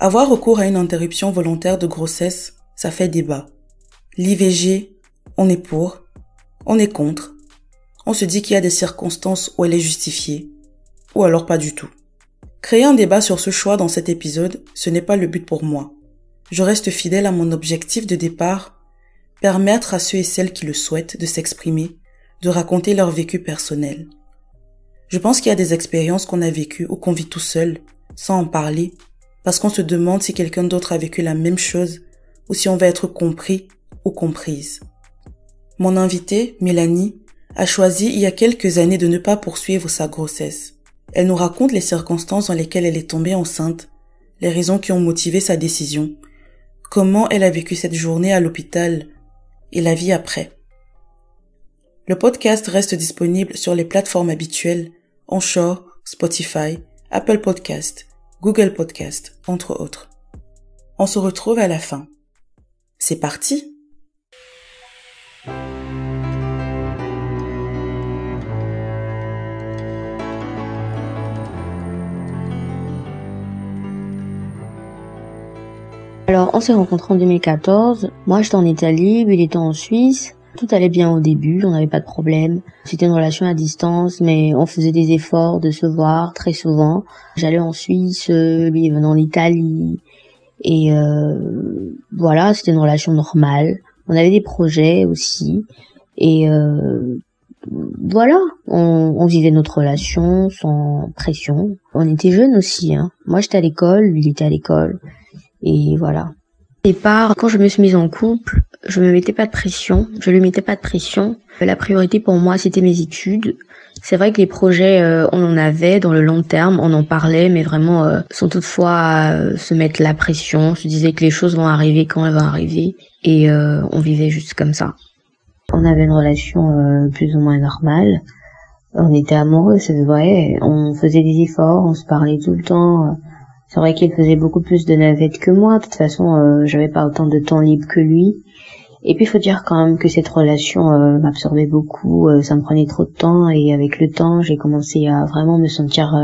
Avoir recours à une interruption volontaire de grossesse, ça fait débat. L'IVG, on est pour, on est contre. On se dit qu'il y a des circonstances où elle est justifiée, ou alors pas du tout. Créer un débat sur ce choix dans cet épisode, ce n'est pas le but pour moi. Je reste fidèle à mon objectif de départ, permettre à ceux et celles qui le souhaitent de s'exprimer, de raconter leur vécu personnel. Je pense qu'il y a des expériences qu'on a vécues ou qu'on vit tout seul, sans en parler, parce qu'on se demande si quelqu'un d'autre a vécu la même chose ou si on va être compris ou comprise. Mon invitée, Mélanie, a choisi il y a quelques années de ne pas poursuivre sa grossesse. Elle nous raconte les circonstances dans lesquelles elle est tombée enceinte, les raisons qui ont motivé sa décision, comment elle a vécu cette journée à l'hôpital et la vie après. Le podcast reste disponible sur les plateformes habituelles Onshore, Spotify, Apple Podcast, Google Podcast, entre autres. On se retrouve à la fin. C'est parti Alors, on s'est rencontrés en 2014. Moi, j'étais en Italie, lui, il était en Suisse. Tout allait bien au début, on n'avait pas de problème. C'était une relation à distance, mais on faisait des efforts de se voir très souvent. J'allais en Suisse, lui il venait en Italie. Et euh, voilà, c'était une relation normale. On avait des projets aussi. Et euh, voilà, on, vivait notre relation sans pression. On était jeunes aussi. Hein. Moi, j'étais à l'école, lui, il était à l'école. Et voilà. Au départ, quand je me suis mise en couple, je me mettais pas de pression. Je lui mettais pas de pression. La priorité pour moi, c'était mes études. C'est vrai que les projets, euh, on en avait dans le long terme, on en parlait, mais vraiment euh, sans toutefois euh, se mettre la pression. On se disait que les choses vont arriver quand elles vont arriver, et on vivait juste comme ça. On avait une relation plus ou moins normale. On était amoureux, c'est vrai. On faisait des efforts, on se parlait tout le temps. C'est vrai qu'il faisait beaucoup plus de navettes que moi. De toute façon, euh, j'avais pas autant de temps libre que lui. Et puis, il faut dire quand même que cette relation euh, m'absorbait beaucoup. Euh, ça me prenait trop de temps. Et avec le temps, j'ai commencé à vraiment me sentir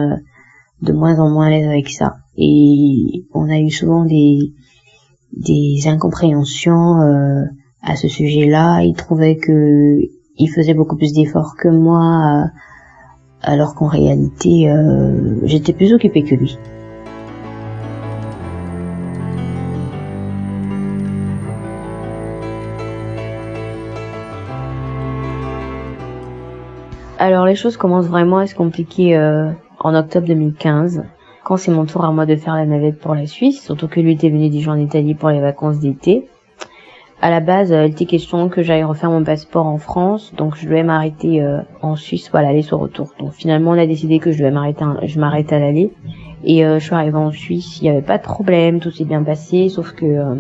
de moins en moins à l'aise avec ça. Et on a eu souvent des, des incompréhensions à ce sujet-là. Il trouvait que il faisait beaucoup plus d'efforts que moi, alors qu'en réalité, j'étais plus occupée que lui. Alors les choses commencent vraiment à se compliquer euh, en octobre 2015, quand c'est mon tour à moi de faire la navette pour la Suisse, surtout que lui était venu déjà en Italie pour les vacances d'été. À la base, euh, il était question que j'aille refaire mon passeport en France, donc je devais m'arrêter euh, en Suisse, voilà, aller sur retour. Donc finalement, on a décidé que je devais m'arrêter, je m'arrête à l'aller. Et je suis arrivée en Suisse, il n'y avait pas de problème, tout s'est bien passé, sauf que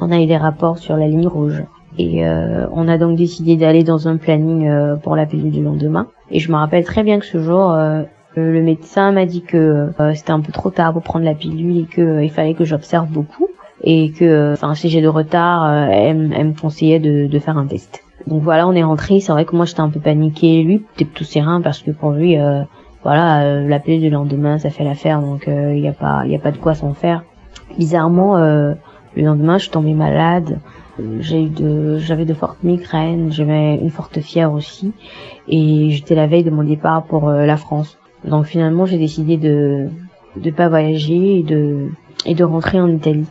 on a eu des rapports sur la ligne rouge. Et euh, on a donc décidé d'aller dans un planning euh, pour la pilule du lendemain. Et je me rappelle très bien que ce jour, euh, le médecin m'a dit que c'était un peu trop tard pour prendre la pilule et que il fallait que j'observe beaucoup et que, enfin, si j'ai de retard, elle, elle, me conseillait de, de, faire un test. Donc voilà, on est rentré. C'est vrai que moi j'étais un peu paniquée, lui était tout serein parce que pour lui, voilà, la pilule du lendemain, ça fait l'affaire, donc il n'y a pas, il y a pas de quoi s'en faire. Bizarrement, le lendemain, je suis tombée malade j'avais de fortes migraines, j'avais une forte fièvre aussi, et j'étais la veille de mon départ pour euh, la France. Donc finalement, j'ai décidé de de pas voyager et de et de rentrer en Italie.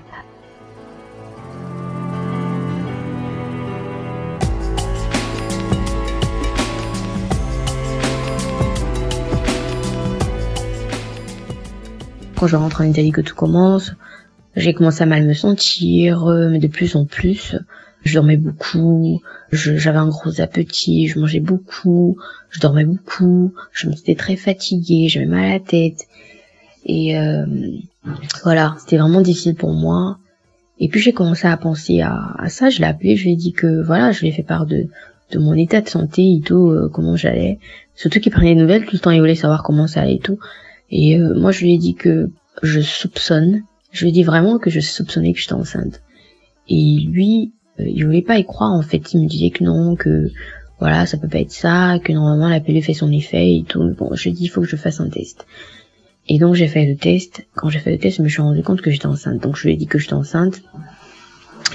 Quand je rentre en Italie que tout commence, j'ai commencé à mal me sentir, euh, mais de plus en plus. Je dormais beaucoup, j'avais un gros appétit, je mangeais beaucoup, je dormais beaucoup, je me sentais très fatiguée, j'avais mal à la tête. Et euh, voilà, c'était vraiment difficile pour moi. Et puis j'ai commencé à penser à, ça, je l'ai appelé, je lui ai dit que voilà, je lui ai fait part de, de mon état de santé et tout, euh, comment j'allais. Surtout qu'il prenait des nouvelles tout le temps, il voulait savoir comment ça allait et tout. Et moi je lui ai dit que je soupçonne je lui ai dit vraiment que je soupçonnais que j'étais enceinte. Et lui, euh, il voulait pas y croire en fait. Il me disait que non, que voilà, ça peut pas être ça, que normalement la pilule fait son effet et tout. Bon, je lui ai dit il faut que je fasse un test. Et donc j'ai fait le test. Quand j'ai fait le test, je me suis rendu compte que j'étais enceinte. Donc je lui ai dit que j'étais enceinte.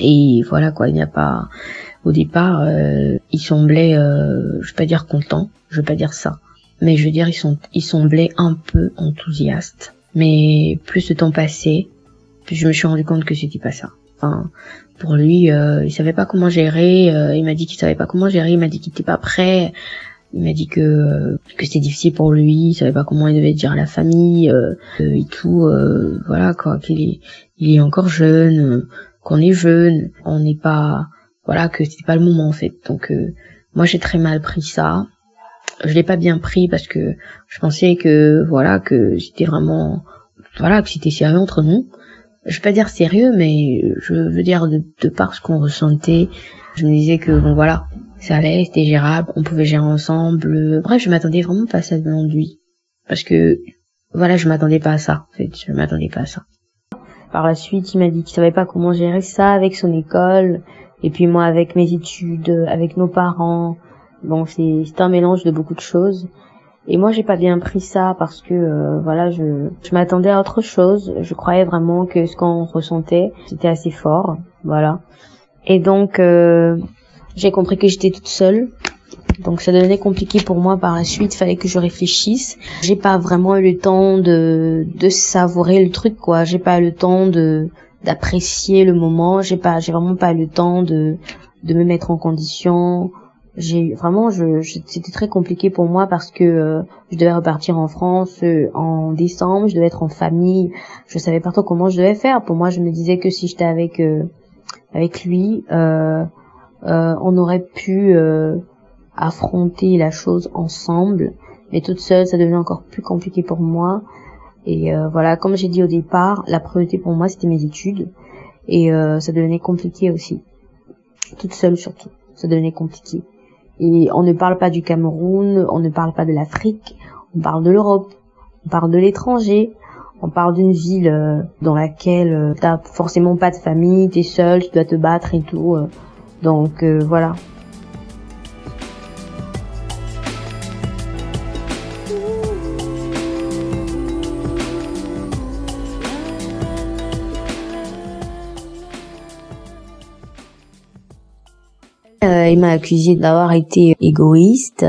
Et voilà quoi, il n'y a pas. Au départ, euh, il semblait, euh, je vais pas dire content, je vais pas dire ça, mais je veux dire ils sont, il semblait un peu enthousiaste. Mais plus le temps passait, plus je me suis rendu compte que c'était pas ça. Enfin, pour lui, euh, il savait pas comment gérer. Euh, il m'a dit qu'il savait pas comment gérer. Il m'a dit qu'il était pas prêt. Il m'a dit que que c'était difficile pour lui. Il savait pas comment il devait dire à la famille euh, et tout. voilà quoi. Qu'il est, il est encore jeune. Qu'on est jeune. On n'est pas. Voilà que c'était pas le moment en fait. Donc moi j'ai très mal pris ça. Je l'ai pas bien pris parce que je pensais que voilà que c'était vraiment voilà que c'était sérieux entre nous je vais pas dire sérieux, mais je veux dire de, par ce qu'on ressentait, je me disais que bon voilà, ça allait, c'était gérable, on pouvait gérer ensemble. Bref, je m'attendais vraiment pas à ça de lui, parce que voilà, je m'attendais pas à ça. Je m'attendais pas à ça. Par la suite, il m'a dit qu'il savait pas comment gérer ça avec son école, et puis moi avec mes études, avec nos parents. Bon, c'est un mélange de beaucoup de choses. Et moi, j'ai pas bien pris ça parce que euh, voilà, je, je m'attendais à autre chose. Je croyais vraiment que ce qu'on ressentait, c'était assez fort, voilà. Et donc, euh, j'ai compris que j'étais toute seule. Donc ça devenait compliqué pour moi par la suite, fallait que je réfléchisse. J'ai pas vraiment eu le temps de de savourer le truc quoi, j'ai pas eu le temps de d'apprécier le moment, j'ai pas j'ai vraiment pas eu le temps de de me mettre en condition, j'ai vraiment je, c'était très compliqué pour moi parce que euh, je devais repartir en France euh, en décembre je devais être en famille je savais pas trop comment je devais faire. Pour moi je me disais que si j'étais avec euh, avec lui on aurait pu affronter la chose ensemble. Mais toute seule ça devenait encore plus compliqué pour moi. Et voilà comme j'ai dit au départ la priorité pour moi c'était mes études. Et ça devenait compliqué aussi. Toute seule surtout. Ça devenait compliqué et on ne parle pas du Cameroun, on ne parle pas de l'Afrique, on parle de l'Europe, on parle de l'étranger, on parle d'une ville euh, dans laquelle euh, t'as forcément pas de famille, t'es seul, tu dois te battre et tout. Euh. donc voilà. Euh, il m'a accusé d'avoir été égoïste,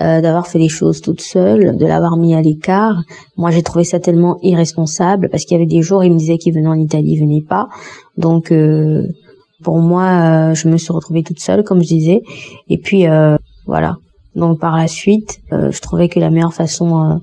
euh, d'avoir fait les choses toute seule, de l'avoir mis à l'écart. Moi, j'ai trouvé ça tellement irresponsable parce qu'il y avait des jours, il me disait qu'il venait en Italie, il venait pas. Donc, euh, pour moi, je me suis retrouvée toute seule, comme je disais. Et puis, voilà. Donc, par la suite, je trouvais que la meilleure façon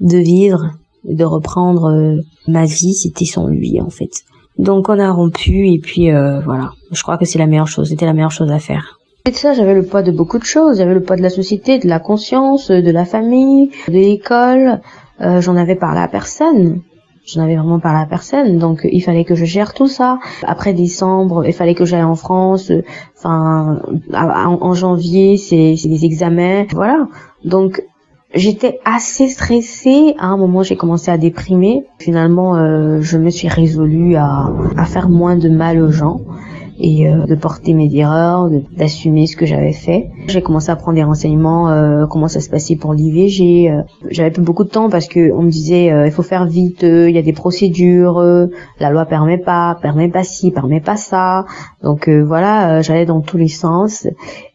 de vivre, de reprendre ma vie, c'était sans lui, en fait. Donc on a rompu et puis euh, voilà. Je crois que c'est la meilleure chose, c'était la meilleure chose à faire. Et de ça, j'avais le poids de beaucoup de choses. J'avais le poids de la société, de la conscience, de la famille, de l'école. Euh, J'en avais parlé à personne. J'en avais vraiment parlé à personne. Donc il fallait que je gère tout ça. Après décembre, il fallait que j'aille en France. Enfin, en, en janvier, c'est des examens. Voilà. Donc J'étais assez stressée. À un moment, j'ai commencé à déprimer. Finalement, euh, je me suis résolue à, à faire moins de mal aux gens et euh, de porter mes erreurs, d'assumer ce que j'avais fait. J'ai commencé à prendre des renseignements, euh, comment ça se passait pour l'IVG. Euh, j'avais plus beaucoup de temps parce que on me disait il faut faire vite, il y a des procédures, la loi permet pas, permet pas ci, permet pas ça. Donc voilà, j'allais dans tous les sens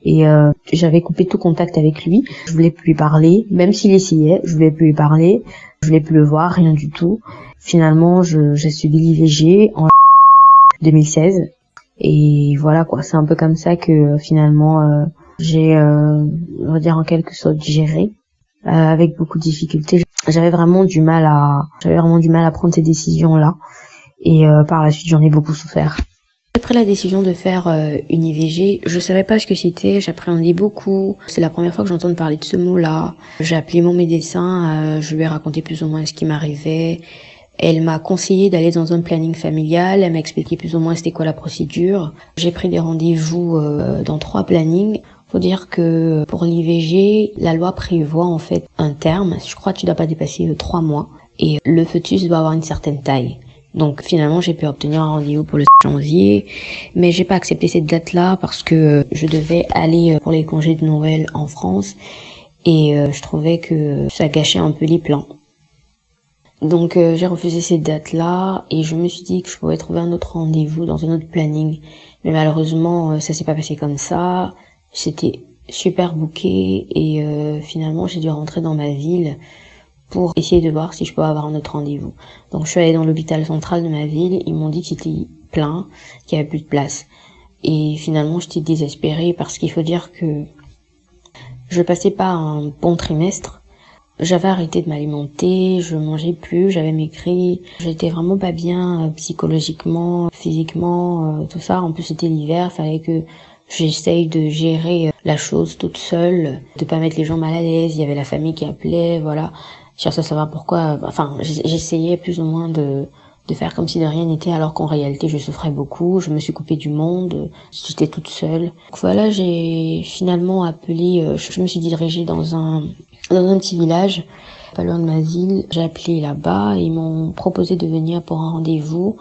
et j'avais coupé tout contact avec lui. Je voulais plus lui parler, même s'il essayait, je voulais plus lui parler, je voulais plus le voir, rien du tout. Finalement, j'ai subi l'IVG en 2016 et voilà quoi, c'est un peu comme ça que euh, finalement euh, j'ai, euh, on va dire en quelque sorte, géré avec beaucoup de difficultés. J'avais vraiment du mal à, j'avais vraiment du mal à prendre ces décisions là. Et par la suite, j'en ai beaucoup souffert. Après la décision de faire une IVG, je savais pas ce que c'était, j'appréhendais beaucoup. C'est la première fois que j'entends parler de ce mot-là. J'ai appelé mon médecin, je lui ai raconté plus ou moins ce qui m'arrivait. Elle m'a conseillé d'aller dans un planning familial, elle m'a expliqué plus ou moins c'était quoi la procédure. J'ai pris des rendez-vous euh, dans trois plannings. Faut dire que pour l'IVG, la loi prévoit en fait un terme. Je crois que tu dois pas dépasser euh, trois mois et le fœtus doit avoir une certaine taille. Donc finalement, j'ai pu obtenir un rendez-vous pour le janvier, mais j'ai pas accepté cette date-là parce que euh, je devais aller pour les congés de Noël en France et je trouvais que ça gâchait un peu les plans. Donc euh, j'ai refusé cette date-là et je me suis dit que je pouvais trouver un autre rendez-vous dans un autre planning. Mais malheureusement, euh, ça s'est pas passé comme ça. C'était super bouqué et euh, finalement j'ai dû rentrer dans ma ville pour essayer de voir si je pouvais avoir un autre rendez-vous. Donc je suis allée dans l'hôpital central de ma ville, ils m'ont dit que c'était plein, qu'il y avait plus de place. Et finalement j'étais désespérée parce qu'il faut dire que je passais pas un bon trimestre j'avais arrêté de m'alimenter, je mangeais plus, j'avais maigri, j'étais vraiment pas bien euh, psychologiquement, physiquement, euh, tout ça. En plus c'était l'hiver, fallait que j'essaye de gérer euh, la chose toute seule, de pas mettre les gens mal à l'aise. Il y avait la famille qui appelait, voilà. Je cherchais à savoir pourquoi. Enfin, j'essayais plus ou moins de de faire comme si de rien n'était alors qu'en réalité je souffrais beaucoup, je me suis coupée du monde, j'étais toute seule. Donc voilà, j'ai finalement appelé, je me suis dirigée dans un dans un petit village, pas loin de ma ville. J'ai appelé là-bas, ils m'ont proposé de venir pour un rendez-vous.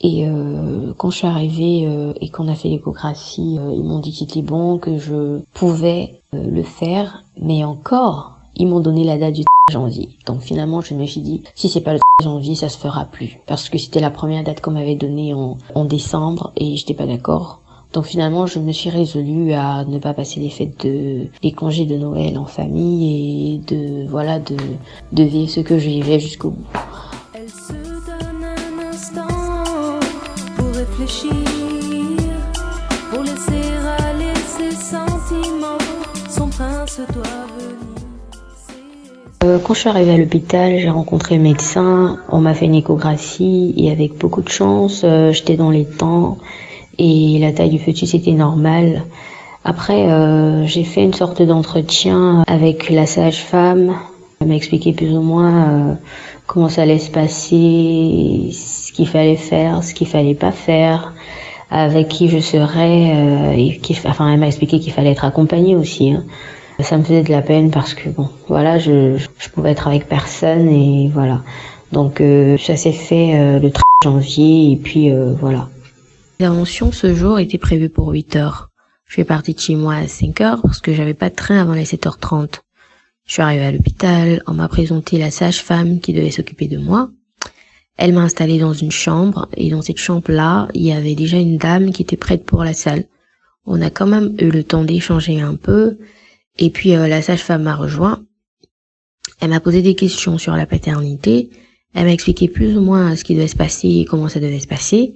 Et euh, quand je suis arrivée euh, et qu'on a fait l'échographie, euh, ils m'ont dit que c'était bon, que je pouvais le faire. Mais encore, ils m'ont donné la date du janvier. Donc finalement, je me suis dit, si c'est pas le janvier, ça se fera plus. Parce que c'était la première date qu'on m'avait donnée en, en décembre et j'étais pas d'accord. Donc finalement, je me suis résolue à ne pas passer les fêtes de les congés de Noël en famille et de voilà de de vivre ce que je vivais jusqu'au bout. Elle se donne un instant pour réfléchir, quand je suis arrivée à l'hôpital, j'ai rencontré le médecin, on m'a fait une échographie et avec beaucoup de chance, euh, j'étais dans les temps et la taille du fœtus était normale. Après, euh, j'ai fait une sorte d'entretien avec la sage-femme. Elle m'a expliqué plus ou moins euh, comment ça allait se passer, ce qu'il fallait faire, ce qu'il fallait pas faire, avec qui je serais. Euh, enfin, elle m'a expliqué qu'il fallait être accompagné aussi. Hein. Ça me faisait de la peine parce que bon, voilà, je, je pouvais être avec personne et voilà. Donc euh, ça s'est fait euh, le 30 janvier et puis voilà. L'intervention ce jour était prévue pour 8 heures. Je suis partie de chez moi à 5 heures parce que j'avais pas de train avant les 7h30. Je suis arrivée à l'hôpital, on m'a présenté la sage-femme qui devait s'occuper de moi. Elle m'a installée dans une chambre et dans cette chambre-là, il y avait déjà une dame qui était prête pour la salle. On a quand même eu le temps d'échanger un peu et puis euh, la sage-femme m'a rejoint. Elle m'a posé des questions sur la paternité. Elle m'a expliqué plus ou moins ce qui devait se passer et comment ça devait se passer.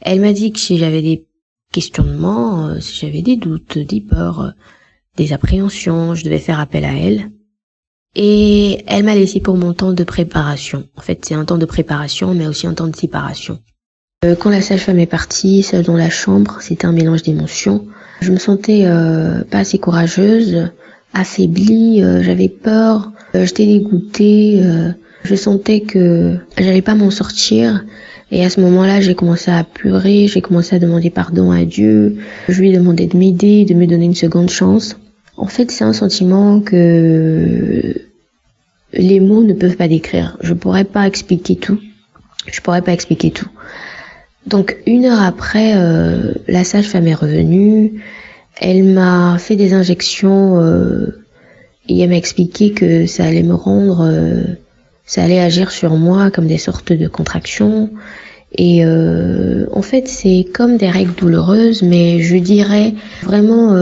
Elle m'a dit que si j'avais des questionnements, euh, si j'avais des doutes, des peurs, euh, des appréhensions, je devais faire appel à elle. Et elle m'a laissé pour mon temps de préparation. En fait, c'est un temps de préparation, mais aussi un temps de séparation. Euh, quand la sage-femme est partie, seule dans la chambre, c'était un mélange d'émotions. Je me sentais pas assez courageuse, affaiblie, j'avais peur, j'étais dégoûtée, je sentais que j'allais pas m'en sortir et à ce moment-là, j'ai commencé à pleurer, j'ai commencé à demander pardon à Dieu. Je lui ai demandé de m'aider, de me donner une seconde chance. En fait, c'est un sentiment que les mots ne peuvent pas décrire. Je pourrais pas expliquer tout. Je pourrais pas expliquer tout. Donc une heure après, euh, la sage-femme est revenue. Elle m'a fait des injections euh, et elle m'a expliqué que ça allait me rendre euh, ça allait agir sur moi comme des sortes de contractions. Et euh, en fait, c'est comme des règles douloureuses, mais je dirais vraiment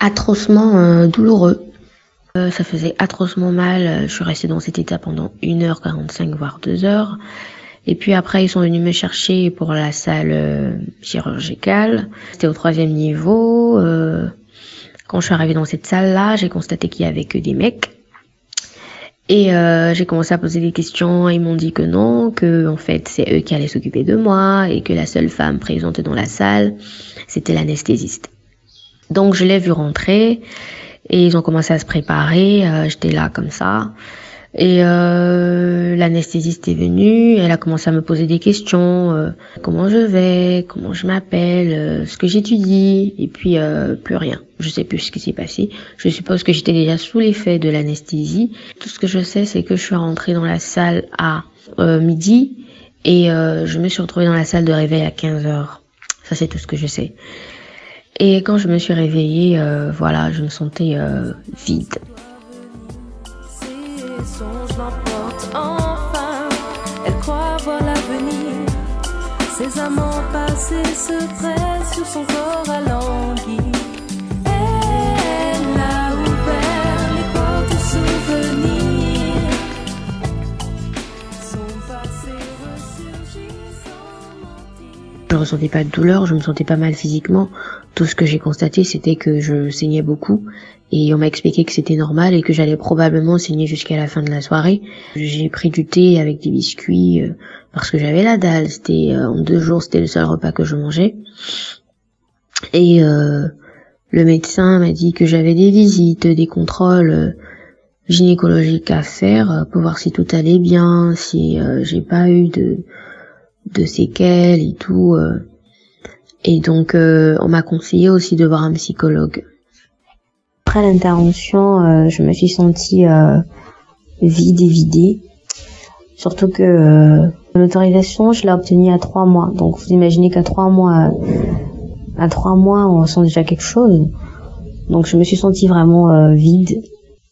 atrocement euh, douloureux. ça faisait atrocement mal. Je suis restée dans cet état pendant 1h45, voire 2 heures. Et puis après, ils sont venus me chercher pour la salle chirurgicale. C'était au troisième niveau. quand je suis arrivée dans cette salle-là, j'ai constaté qu'il y avait que des mecs. Et euh, j'ai commencé à poser des questions. Ils m'ont dit que non, que en fait c'est eux qui allaient s'occuper de moi et que la seule femme présente dans la salle, c'était l'anesthésiste. Donc je l'ai vu rentrer et ils ont commencé à se préparer. Euh, J'étais là comme ça. Et euh, l'anesthésiste est venue, elle a commencé à me poser des questions, euh, comment je vais, comment je m'appelle, euh, ce que j'étudie, et puis euh, plus rien. Je sais plus ce qui s'est passé. Je suppose que j'étais déjà sous l'effet de l'anesthésie. Tout ce que je sais, c'est que je suis rentrée dans la salle à midi et je me suis retrouvée dans la salle de réveil à 15 heures. Ça, c'est tout ce que je sais. Et quand je me suis réveillée, voilà, je me sentais vide Songe songes l'emportent enfin. Elle croit voir l'avenir. Ses amants passés se pressent sur son corps alors. Ressentais pas de douleur, je me sentais pas mal physiquement. Tout ce que j'ai constaté, c'était que je saignais beaucoup. Et on m'a expliqué que c'était normal et que j'allais probablement saigner jusqu'à la fin de la soirée. J'ai pris du thé avec des biscuits euh, parce que j'avais la dalle. C'était euh, en deux jours, c'était le seul repas que je mangeais. Et euh, le médecin m'a dit que j'avais des visites, des contrôles gynécologiques à faire pour voir si tout allait bien, si j'ai pas eu de de séquelles et tout. euh. Et donc, euh, on m'a conseillé aussi de voir un psychologue. Après l'intervention, euh, je me suis sentie euh, vide et vidée. Surtout que l'autorisation, je l'ai obtenue à trois mois. Donc, vous imaginez qu'à trois mois, à trois mois, on ressent déjà quelque chose. Donc, je me suis sentie vraiment vide.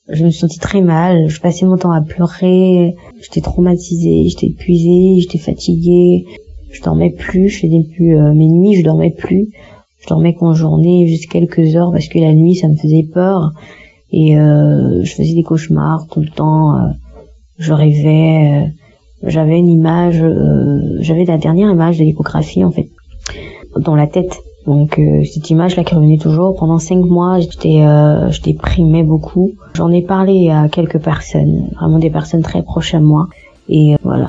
Je me suis sentie très mal. Je passais mon temps à pleurer. J'étais traumatisée, j'étais épuisée, j'étais fatiguée. Je dormais plus, je faisais plus euh, mes nuits, je dormais plus. Je dormais qu'en journée, juste quelques heures, parce que la nuit, ça me faisait peur. Et euh, je faisais des cauchemars tout le temps. euh, je rêvais. euh, j'avais une image, euh, j'avais la dernière image de l'échographie, en fait, dans la tête. Donc euh, cette image-là qui revenait toujours. Pendant cinq mois, j'étais, euh, je déprimais beaucoup. J'en ai parlé à quelques personnes, vraiment des personnes très proches à moi. Et euh, voilà.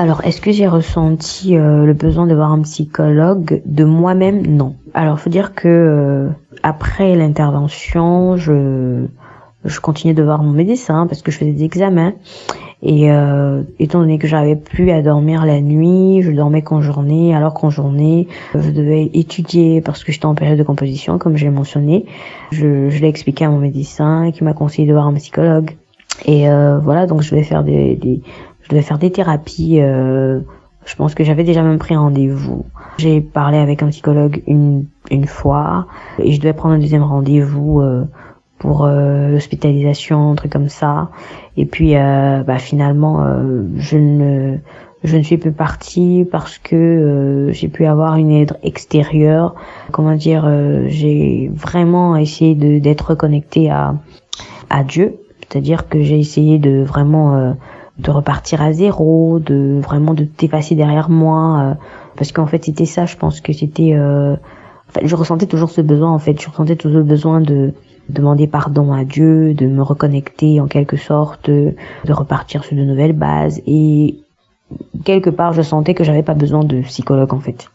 Alors, est-ce que j'ai ressenti euh, le besoin de voir un psychologue de moi-même? Non. Alors, faut dire que euh, après l'intervention, je je continuais de voir mon médecin parce que je faisais des examens et euh, étant donné que j'arrivais plus à dormir la nuit, je dormais qu'en journée, alors qu'en journée, je devais étudier parce que j'étais en période de composition, comme j'ai mentionné. Je, je l'ai expliqué à mon médecin qui m'a conseillé de voir un psychologue. Et euh, voilà, donc je devais faire des, des je devais faire des thérapies. euh, je pense que j'avais déjà même pris rendez-vous. J'ai parlé avec un psychologue une, une fois et je devais prendre un deuxième rendez-vous euh, pour euh, l'hospitalisation, un truc comme ça. Et puis euh, bah, finalement, euh, je ne je ne suis plus partie parce que euh, j'ai pu avoir une aide extérieure. Comment dire, euh, j'ai vraiment essayé de d'être connectée à à Dieu, c'est-à-dire que j'ai essayé de vraiment euh, de repartir à zéro, de vraiment de t'effacer derrière moi, parce qu'en fait c'était ça, je pense que c'était, en fait, je ressentais toujours ce besoin, en fait, je ressentais toujours le besoin de demander pardon à Dieu, de me reconnecter en quelque sorte, de, repartir sur de nouvelles bases, et quelque part je sentais que j'avais pas besoin de psychologue en fait,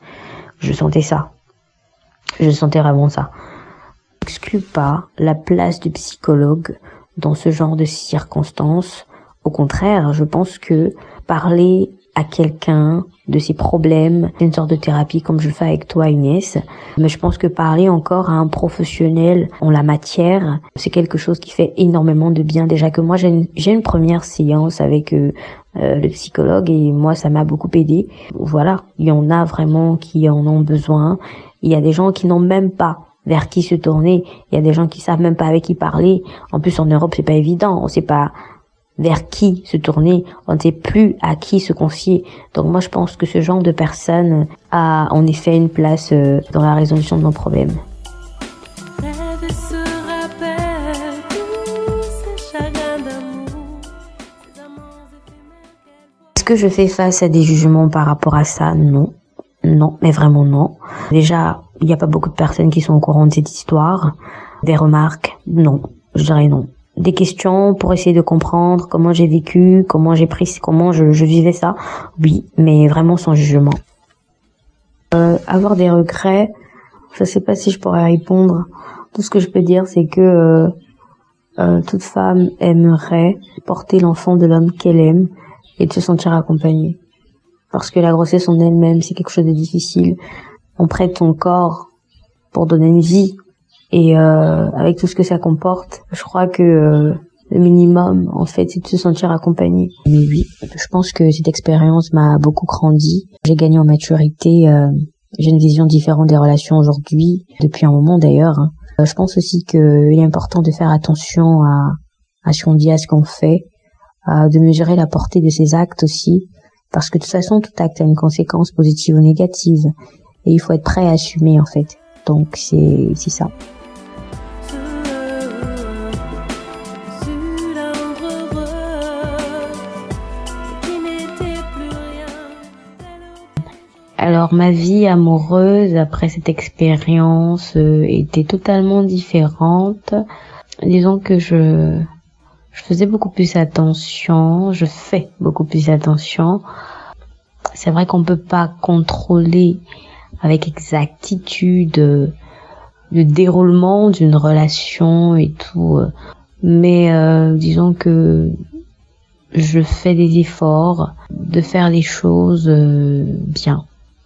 je sentais ça, je sentais vraiment ça. N'exclut pas la place du psychologue dans ce genre de circonstances. Au contraire, je pense que parler à quelqu'un de ses problèmes, c'est une sorte de thérapie comme je fais avec toi Inès, mais je pense que parler encore à un professionnel en la matière, c'est quelque chose qui fait énormément de bien. Déjà que moi j'ai une, j'ai une première séance avec euh, euh, le psychologue et moi ça m'a beaucoup aidé. Voilà, il y en a vraiment qui en ont besoin. Il y a des gens qui n'ont même pas vers qui se tourner. Il y a des gens qui savent même pas avec qui parler. En plus, en Europe, c'est pas évident. On sait pas vers qui se tourner. On ne sait plus à qui se confier. Donc moi, je pense que ce genre de personne a en effet une place euh, dans la résolution de nos problèmes. Est-ce que je fais face à des jugements par rapport à ça? Non. Non, mais vraiment non. Déjà, il n'y a pas beaucoup de personnes qui sont au courant de cette histoire. Des remarques? Non. Je dirais non. Des questions pour essayer de comprendre comment j'ai vécu, comment j'ai pris, comment je, je vivais ça. Oui, mais vraiment sans jugement. Euh, avoir des regrets, je sais pas si je pourrais répondre. Tout ce que je peux dire, c'est que euh, euh, toute femme aimerait porter l'enfant de l'homme qu'elle aime et de se sentir accompagnée. Parce que la grossesse en elle-même, c'est quelque chose de difficile. On prête son corps pour donner une vie. Et euh, avec tout ce que ça comporte, je crois que euh, le minimum, en fait, c'est de se sentir accompagné. Mais oui, je pense que cette expérience m'a beaucoup grandi. J'ai gagné en maturité. euh, j'ai une vision différente des relations aujourd'hui, depuis un moment d'ailleurs. hein. Euh, je pense aussi qu'il est important de faire attention à, à ce qu'on dit, à ce qu'on fait, de mesurer la portée de ses actes aussi, parce que de toute façon, tout acte a une conséquence positive ou négative, et il faut être prêt à assumer en fait. Donc c'est ça. Alors ma vie amoureuse après cette expérience euh, était totalement différente. Disons que je je faisais beaucoup plus attention, je fais beaucoup plus attention. C'est vrai qu'on peut pas contrôler avec exactitude le déroulement d'une relation et tout, mais euh, disons que je fais des efforts de faire les choses euh, bien.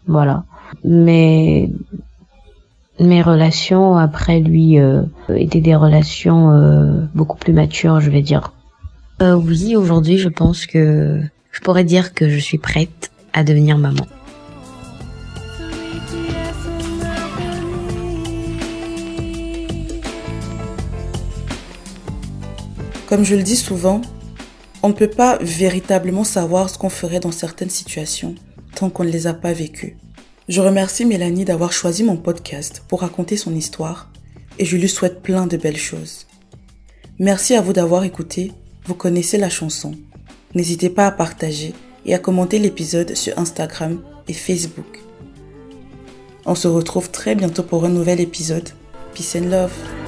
Voilà. Mais mes relations après lui euh, étaient des relations euh, beaucoup plus matures, je vais dire. Euh, oui, aujourd'hui, je pense que je pourrais dire que je suis prête à devenir maman. Comme je le dis souvent, on ne peut pas véritablement savoir ce qu'on ferait dans certaines situations qu'on ne les a pas vécues. Je remercie Mélanie d'avoir choisi mon podcast pour raconter son histoire et je lui souhaite plein de belles choses. Merci à vous d'avoir écouté, vous connaissez la chanson. N'hésitez pas à partager et à commenter l'épisode sur Instagram et Facebook. On se retrouve très bientôt pour un nouvel épisode. Peace and love.